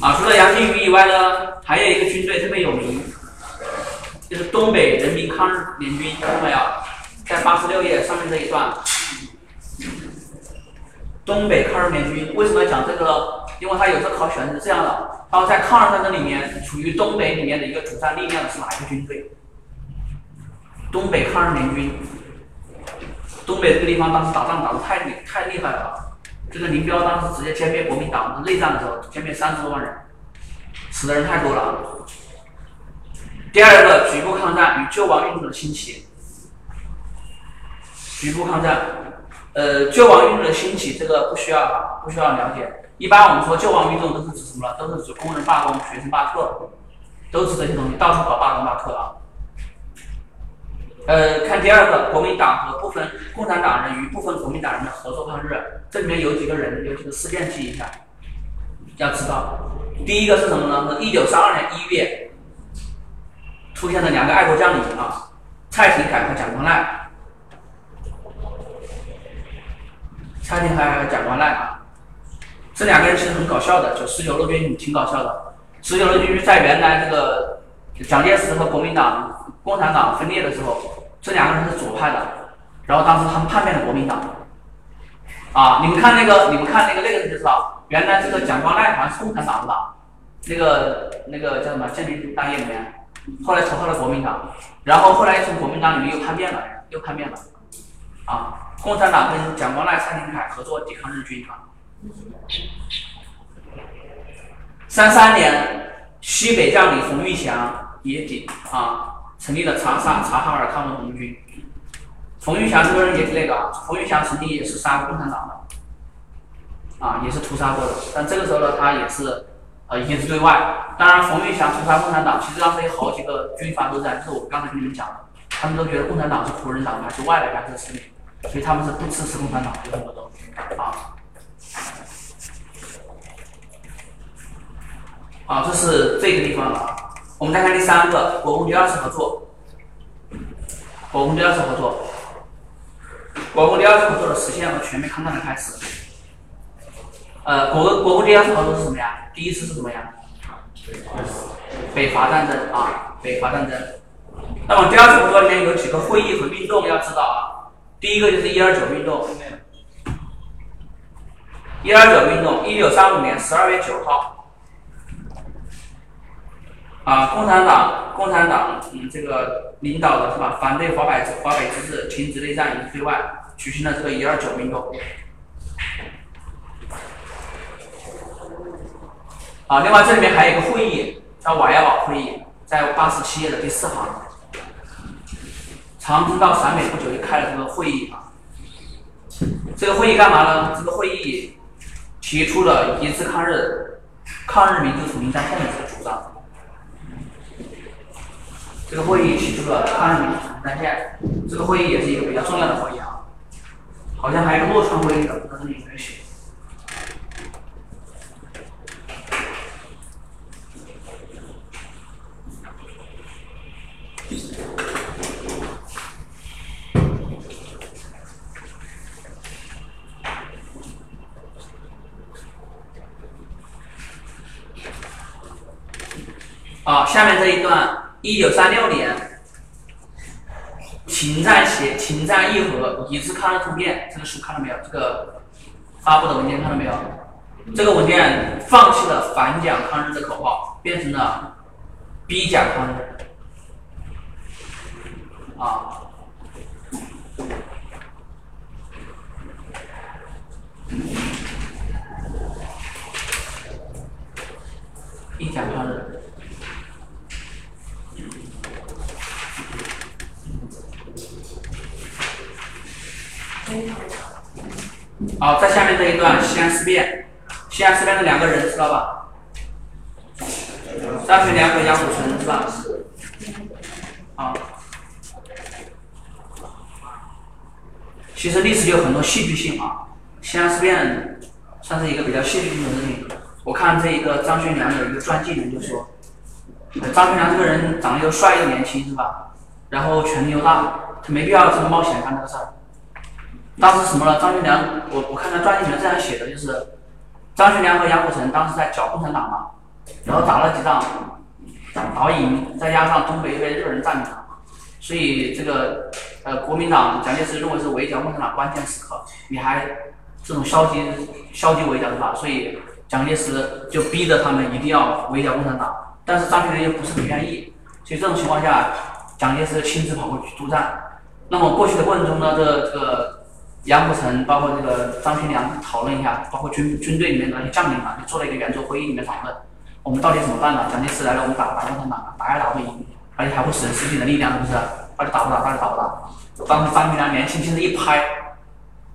啊，除了杨靖宇以外呢，还有一个军队特别有名，就是东北人民抗日联军，看到没有？在八十六页上面这一段，东北抗日联军为什么要讲这个？因为他有时候考选是这样的：，然后在抗日战争里面，处于东北里面的一个主战力量是哪一个军队？东北抗日联军。东北这个地方当时打仗打的太厉太厉害了，这个林彪当时直接歼灭国民党，内战的时候歼灭三十多万人，死的人太多了。第二个局部抗战与救亡运动的兴起。局部抗战，呃，救亡运动的兴起，这个不需要不需要了解。一般我们说救亡运动都是指什么呢？都是指工人罢工、学生罢课，都是这些东西，到处搞罢工罢课啊。呃，看第二个，国民党和部分共产党人与部分国民党人的合作抗日，这里面有几个人，有几个事件记一下，要知道。第一个是什么呢？是一九三二年一月出现的两个爱国将领啊，蔡廷锴和蒋光鼐。蔡廷锴和蒋光鼐啊，这两个人其实很搞笑的，就十九路军挺搞笑的。十九路军在原来这个蒋介石和国民党、共产党分裂的时候，这两个人是左派的，然后当时他们叛变了国民党。啊，你们看那个，你们看那个那个就知道，原来这个蒋光鼐好像是共产党是吧，那个那个叫什么建民当业里面，后来投靠了国民党，然后后来又从国民党里面又叛变了，又叛变了，啊。共产党跟蒋光鼐、蔡廷锴合作抵抗日军啊。三三年，西北将领冯玉祥也抵啊，成立了长沙察哈尔抗日红军。冯玉祥这个人也是那个，冯玉祥曾经也是杀共产党的，啊，也是屠杀过的。但这个时候呢，他也是呃一直对外。当然，冯玉祥屠杀共产党，其实当时有好几个军阀都在，就是我刚才跟你们讲的，他们都觉得共产党是胡人党派，是外来干涉势力。所以他们是不支持共产党的很多东西啊。好，这是这个地方啊。我们再看第三个，国共第二次合作。国共第二次合作，国共第二次合作的实现和全面抗战的开始。呃，国国共第二次合作是什么呀？第一次是什么呀？北伐战争啊，北伐战争。那么第二次合作里面有几个会议和运动要知道啊。第一个就是一二九运动，一二九运动，一九三五年十二月九号，啊，共产党，共产党，嗯，这个领导的是吧？反对华北华北之治，停止内战，以对外，举行了这个一二九运动。啊，另外这里面还有一个会议，叫瓦窑堡会议，在八十七页的第四行。长征到陕北不久就开了这个会议啊，这个会议干嘛呢？这个会议提出了一致抗日、抗日民族统一战线的这个主张。这个会议提出了抗日民族统一战线，这个会议也是一个比较重要的会议啊，好像还有个洛川会议的，不知道这里有没有写。好，下面这一段，一九三六年，停战协停战议和一致抗日突变，这个书看到没有？这个发布的文件看到没有？这个文件放弃了反蒋抗日的口号，变成了逼蒋抗日。啊，逼蒋抗日。好，在下面这一段西安事变，西安事变的两个人知道吧？张学良和杨虎城是吧？好，其实历史有很多戏剧性啊，西安事变算是一个比较戏剧性的事情。我看这一个张学良有一个传记里面就说，张学良这个人长得又帅又年轻是吧？然后权力又大，他没必要这么冒险干这个事儿。当时什么呢？张学良，我我看他传记里面这样写的，就是张学良和杨虎城当时在剿共产党嘛，然后打了几仗，打赢，再加上东北被日本人占领了，所以这个呃国民党蒋介石认为是围剿共产党关键时刻，你还这种消极消极围剿是吧？所以蒋介石就逼着他们一定要围剿共产党，但是张学良又不是很愿意，所以这种情况下，蒋介石亲自跑过去督战。那么过去的过程中呢，这这个。杨虎城包括这个张学良讨论一下，包括军军队里面的那些将领啊，就做了一个圆桌会议里面讨论，我们到底怎么办呢？蒋介石来了，我们打打共产党，打也打不赢，而且还会损失自己的力量，是不是？到底打不打？到底打不打？当时张学良年轻轻的一拍，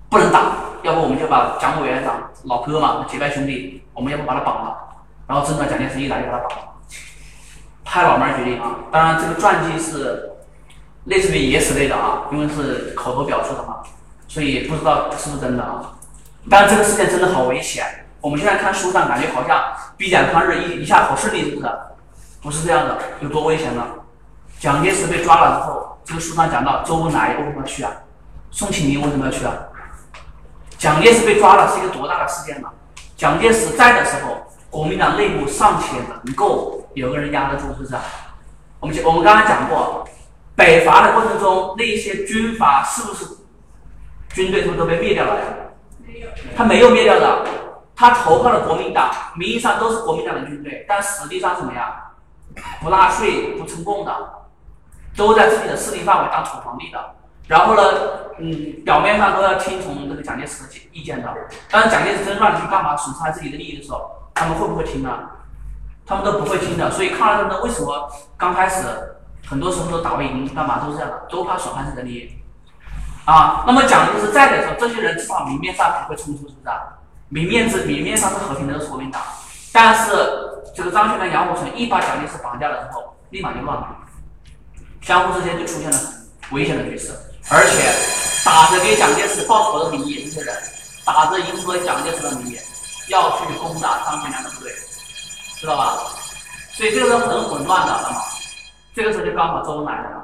不能打，要不我们就把蒋委员长老哥嘛，结拜兄弟，我们要不把他绑了？然后真的蒋介石一来就把他绑了，拍老门决定啊！当然这个传记是类似于野史类的啊，因为是口头表述的嘛。所以不知道是不是真的啊？但这个事件真的好危险。我们现在看书上感觉好像逼蒋抗日一一下好顺利，是不是？不是这样的，有多危险呢？蒋介石被抓了之后，这个书上讲到周恩来为什么要去啊？宋庆龄为什么要去啊？蒋介石被抓了是一个多大的事件呢？蒋介石在的时候，国民党内部尚且能够有个人压得住，是不是？我们我们刚才讲过，北伐的过程中，那些军阀是不是军队是不是都被灭掉了呀？没有。他没有灭掉的，他投靠了国民党，名义上都是国民党的军队，但实际上什么呀？不纳税、不称贡的，都在自己的势力范围当土皇帝的。然后呢，嗯，表面上都要听从这个蒋介石的意见的。但是蒋介石真让你去干嘛，损害自己的利益的时候，他们会不会听呢？他们都不会听的。所以抗日战争为什么刚开始很多时候都打不赢，干嘛都是这样的，都怕损害自己的利益。啊，那么蒋介石在的时候，这些人至少明面上不会冲突，是不是？明面之明面上是和平的，是国民党。但是这个张学良、杨虎城一把蒋介石绑架了之后，立马就乱了，相互之间就出现了危险的局势。而且打着给蒋介石报仇的名义，这些人打着迎合蒋介石的名义，要去攻打张学良的部队，知道吧？所以这个时候很混乱的，知道吗？这个时候就刚好周恩来来了。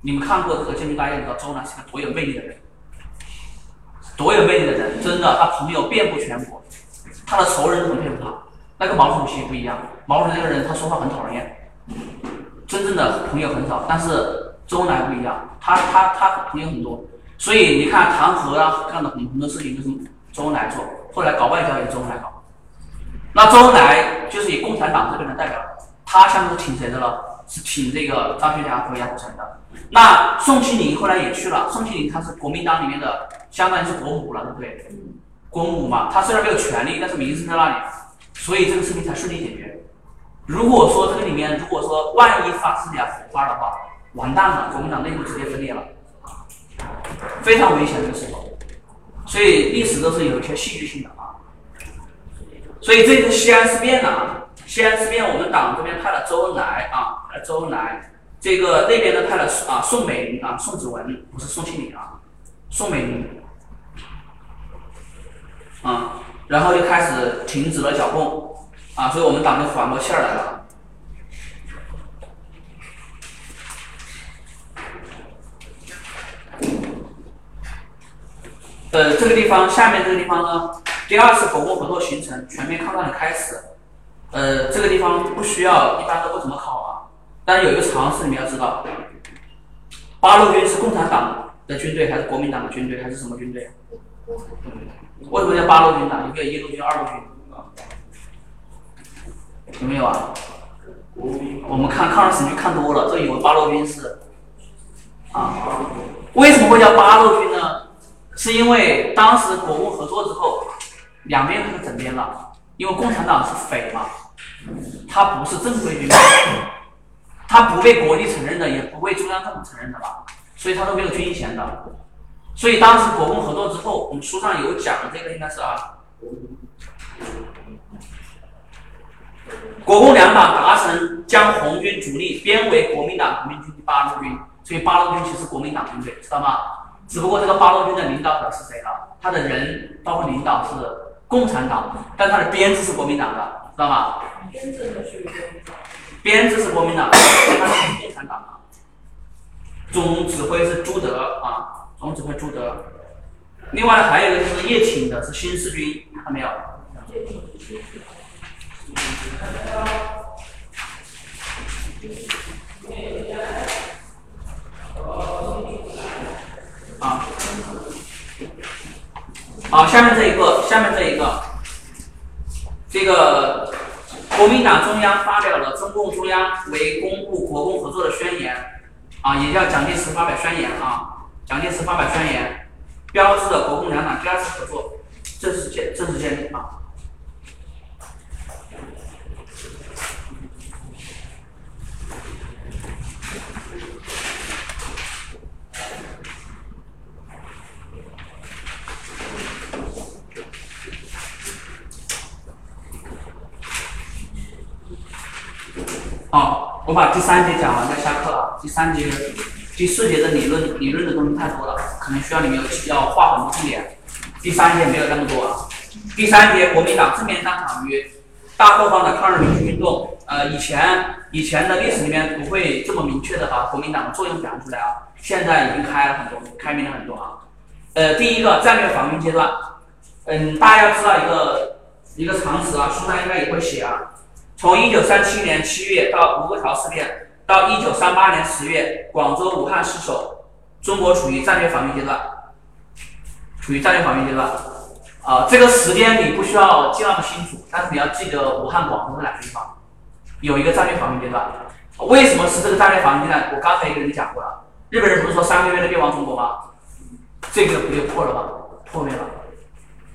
你们看过这个《建军大业》，你知道周恩来是个多有魅力的人，多有魅力的人，真的，他朋友遍布全国，他的仇人都很佩服他。那个毛主席不一样，毛主席这个人他说话很讨人厌，真正的朋友很少，但是。周恩来不一样，他他他朋友很多，所以你看弹劾啊，干的很很多事情都是周恩来做，后来搞外交也是周恩来搞。那周恩来就是以共产党这边的代表，他下面是挺谁的了？是挺这个张学良和杨虎城的。那宋庆龄后来也去了，宋庆龄他是国民党里面的，相当于是国母了，对不对？国母嘛，他虽然没有权利，但是名声在那里，所以这个事情才顺利解决。如果说这个里面，如果说万一发生点火花的话，完蛋了，国民党内部直接分裂了，非常危险这个时候，所以历史都是有一些戏剧性的啊。所以这次西安事变呢，西安事变我们党这边派了周恩来啊，周恩来，这个那边呢派了啊宋美龄啊宋子文，不是宋庆龄啊，宋美龄啊，然后就开始停止了剿共啊，所以我们党就缓过气儿来了。呃，这个地方下面这个地方呢，第二次国共合作形成，全面抗战的开始。呃，这个地方不需要，一般都不怎么考啊。但是有一个常识，你们要知道，八路军是共产党的军队，还是国民党的军队，还是什么军队？为什么叫八路军呢？有没有一路军、二路军？有没有啊？我们看抗日神剧看多了，都以为八路军是啊。为什么会叫八路军呢？是因为当时国共合作之后，两边都整编了，因为共产党是匪嘛，他不是正规军，他不被国际承认的，也不被中央政府承认的吧，所以他都没有军衔的。所以当时国共合作之后，我们书上有讲的这个应该是啊，国共两党达成将红军主力编为国民党革命军八路军，所以八路军其实国民党军队，知道吗？只不过这个八路军的领导者是谁呢？他的人包括领导是共产党，但他的编制是国民党的，知道吗？编制是国民党，他是共产党的。总指挥是朱德啊，总指挥朱德。另外还有一个就是叶挺的，是新四军，看到没有？啊，好，下面这一个，下面这一个，这个国民党中央发表了中共中央为公布国共合作的宣言，啊，也叫蒋介石发表宣言啊，蒋介石发表宣言，标志着国共两党第二次合作正式建正式建立啊。好，我把第三节讲完再下课了。第三节、第四节的理论理论的东西太多了，可能需要你们要画很多重点。第三节没有那么多啊。第三节，国民党正面战场与大后方的抗日民族运动。呃，以前以前的历史里面不会这么明确的把国民党的作用讲出来啊。现在已经开了很多，开明了很多啊。呃，第一个战略防御阶段，嗯，大家要知道一个一个常识啊，书上应该也会写啊。从一九三七年七月到卢沟桥事变，到一九三八年十月广州、武汉失守，中国处于战略防御阶段，处于战略防御阶段。啊，这个时间你不需要记那么清楚，但是你要记得武汉、广州这两个地方有一个战略防御阶段。为什么是这个战略防御阶段？我刚才也跟你讲过了，日本人不是说三个月内灭亡中国吗？这个不就破了吗？破灭了。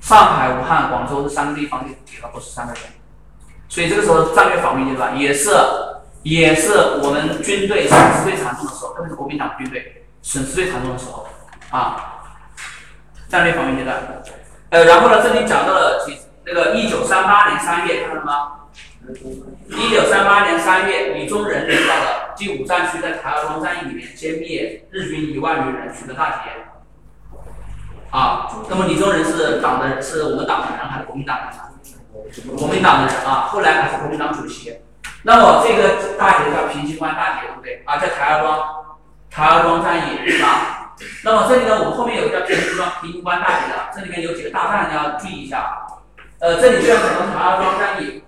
上海、武汉、广州这三个地方就给了不是三个月。所以这个时候战略防御阶段也是也是我们军队损失最惨重的时候，特别是国民党军队损失最惨重的时候啊。战略防御阶段，呃，然后呢，这里讲到了几那个一九三八年三月，看到了吗？一九三八年三月，李宗仁领导的第五战区在台儿庄战役里面歼灭日军一万余人，取得大捷。啊，那么李宗仁是党的，是我们党的人还是国民党的人？国民党的人啊，后来还是国民党主席。那么这个大捷叫平型关大捷，对不对？啊，叫台儿庄，台儿庄战役是吧？那么这里呢，我们后面有个叫平型关平型关大捷的，这里面有几个大战要注意一下。呃，这里就要讲到台儿庄战役，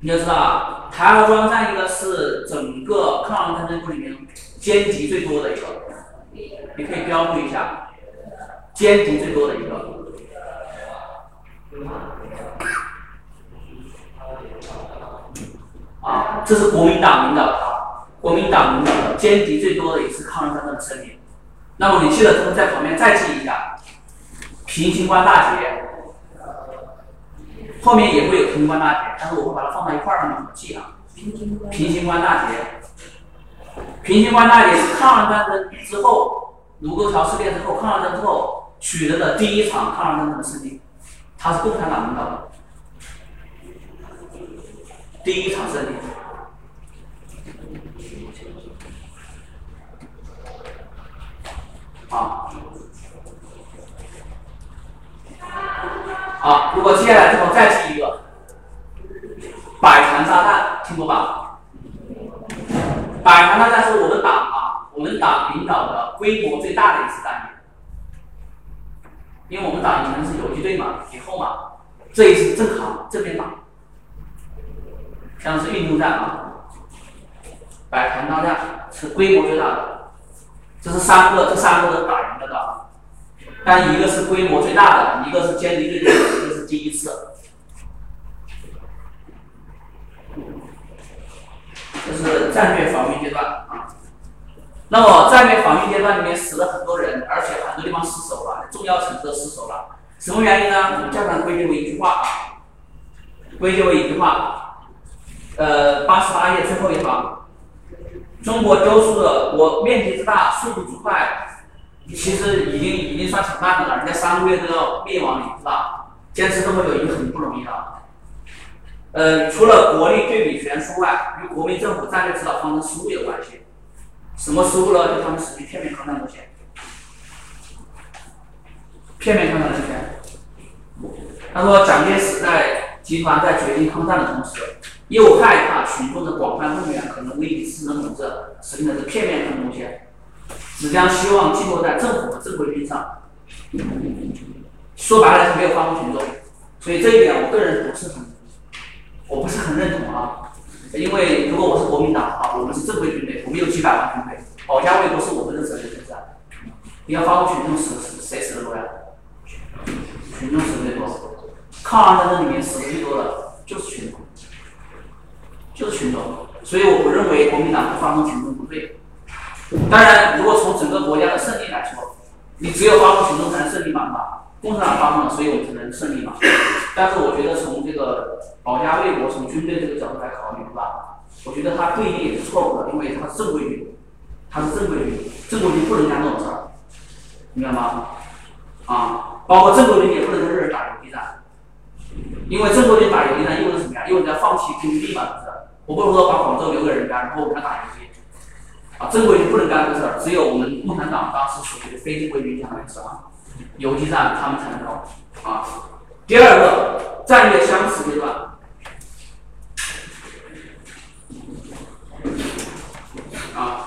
你要知道啊，台儿庄战役呢是整个抗日战争里面歼敌最多的一个，你可以标注一下，歼敌最多的一个。啊，这是国民党领导的，国民党领导的歼敌最多的一次抗日战争的胜利。那么你记得之后，在旁边再记一下，平型关大捷，后面也会有平型关大捷，但是我会把它放到一块儿让你们记啊。平型关大捷，平型关大捷是抗日战争之后，卢沟桥事变之后，抗日战争之后取得的第一场抗日战争的胜利，它是共产党领导的。第一场胜利，啊，好，如果接下来之后再记一个百团大战，听过吧？百团大战是我们党啊，我们党领导的规模最大的一次战役，因为我们党以前是游击队嘛，以后嘛，这一次正好这边打。像是运动战啊，百团大战是规模最大的，这是三个，这三个都打赢了的，但一个是规模最大的，一个是歼敌最多的，一个是第一次，这是战略防御阶段啊。那么战略防御阶段里面死了很多人，而且很多地方失守了，重要城市都失守了，什么原因呢？我们家长归结为一句话啊，归结为一句话。呃，八十八页最后一行，中国丢失的我面积之大，速度之快，其实已经已经算挺慢的了。人家三个月都要灭亡，你是吧？坚持这么久已经很不容易了。呃，除了国力对比悬殊外，与国民政府战略指导方针失误有关系。什么失误呢？就他们实行片面抗战路线。片面抗战路线。他说，蒋介石在集团在决定抗战的同时。又害怕群众的广泛动员可能危及自身统治，实行的是片面的东西，只将希望寄托在政府和正规军上。说白了是没有发动群众，所以这一点我个人不是很，我不是很认同啊。因为如果我是国民党啊，我们是正规军队，我们有几百万军队，保家卫国是我们的责任，是不是？你要发动群众死死谁死的多呀？群众死的多，抗日战争里面死的最多的就是群众。就是群众，所以我不认为国民党不发动群众不对。当然，如果从整个国家的胜利来说，你只有发动群众才能胜利嘛？共产党发动了，所以我们才能胜利嘛。但是我觉得从这个保家卫国、从军队这个角度来考虑，是吧？我觉得他对立也是错误的，因为他是正规军，他是正规军，正规军不能干这种事儿，明白吗？啊，包括正规军也不能跟，因为正规军打游击战意味着什么呀？意味着要放弃拼地嘛，是不是？我不能说把广州留给人家，然后我们打游击，啊，正规军不能干这个事儿，只有我们共产党当时属于非正规军，相当于是啊，游击战他们才能搞啊。第二个战略相持阶段，啊，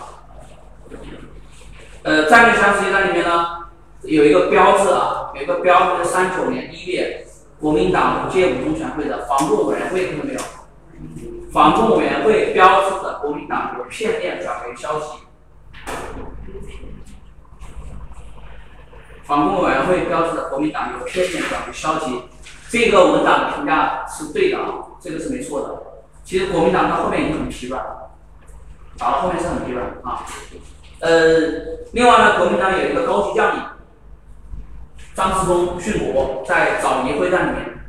呃，战略相持阶段里面呢，有一个标志啊，有一个标志，三九年一月。国民党五届五中全会的防共委员会看到没有？防共委员会标志着国民党有片面转为消极。防共委员会标志着国民党有片面转为消极。这个我们党的评价是对的啊，这个是没错的。其实国民党到后面已经很疲软了，打到后面是很疲软啊。呃，另外呢，国民党有一个高级将领张之洞殉国，在枣宜会战里面，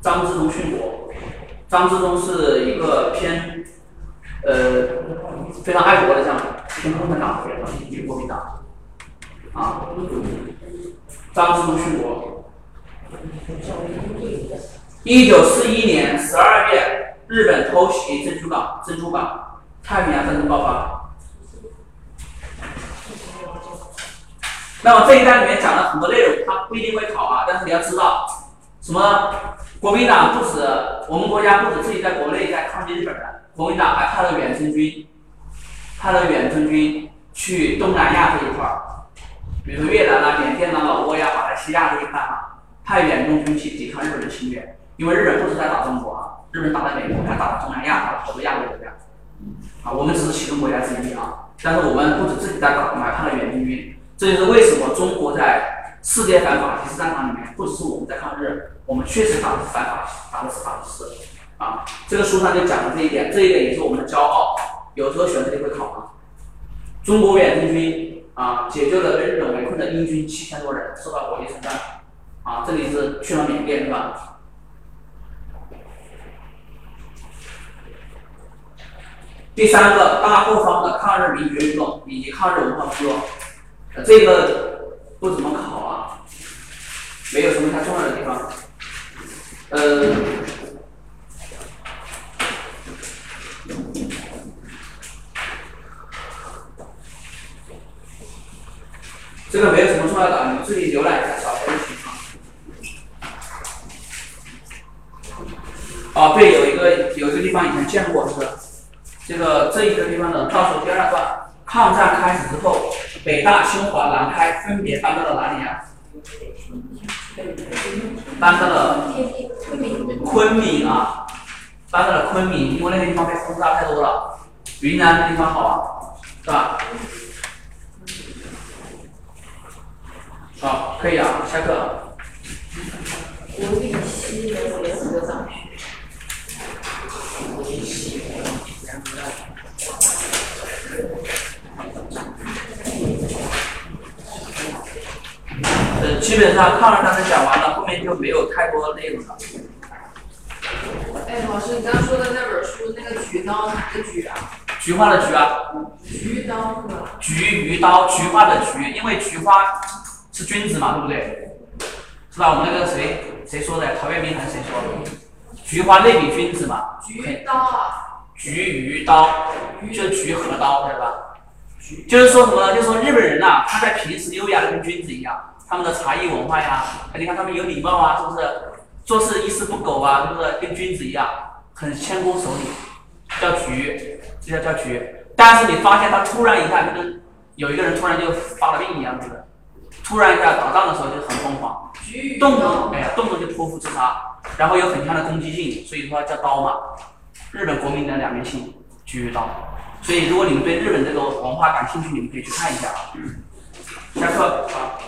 张之洞殉国。张之洞是一个偏呃非常爱国的将领，偏共产党的人，偏国民党啊。张之洞殉国。一九四一年十二月，日本偷袭珍珠港，珍珠港，太平洋战争爆发。那么这一章里面讲了很多内容，它不一定会考啊，但是你要知道，什么？国民党不止我们国家不止自己在国内在抗击日本人，国民党还派了远征军，派了远征军去东南亚这一块儿，比如越南啊、缅甸啊、老挝呀、马来西亚这一块哈。派远征军去抵抗日本的侵略，因为日本不是在打中国啊，日本打在美国，还打到东南亚，打了好多亚洲国家。啊，我们只是其中国家之一啊，但是我们不止自己在搞，我们还派了远征军。这就是为什么中国在世界反法西斯战场里面，不只是我们在抗日，我们确实打的是反法，打的是法西斯。啊，这个书上就讲了这一点，这一点也是我们的骄傲。有时候选择题会考啊，中国远征军啊，解救了被日本围困的英军七千多人，受到国际称赞。啊，这里是去了缅甸是吧？第三个大后方的抗日民族运动以及抗日文化部落，这个不怎么考啊，没有什么太重要的地方。呃，这个没有什么重要的，你自己浏览一下小学的情况。啊，对，有一个有一个地方以前见过，是这个这一个地方的倒数第二段。抗战开始之后，北大、清华、南开分别搬到了哪里呀？搬到了昆明啊，搬到了昆明，因为那个地方被轰炸太多了。云南那地方好啊，是吧？好，可以啊，下课。无力西的联合大学。呃，基本上抗日战争讲完了，后面就没有太多内容了。哎，老师，你刚刚说的那本书，那个菊刀哪个菊啊？菊花的菊啊。菊刀是吧？菊鱼刀，菊花的菊，因为菊花是君子嘛，对不对？是吧？我们那个谁谁说的？陶渊明还是谁说的？菊花类比君子嘛。菊刀啊。菊鱼刀，就是菊和刀，对吧？就是说什么？就是说日本人呐，他在平时优雅的跟君子一样，他们的茶艺文化呀，你看他们有礼貌啊，是不是？做事一丝不苟啊，是不是？跟君子一样，很谦恭守礼，叫菊，这叫叫菊。但是你发现他突然一下就跟有一个人突然就发了病一样，子的？突然一下打仗的时候就很疯狂，动不动哎呀动不动就剖腹自杀，然后有很强的攻击性，所以说叫刀嘛。日本国民的两面性，菊刀。所以，如果你们对日本这个文化感兴趣，你们可以去看一下啊。下课啊。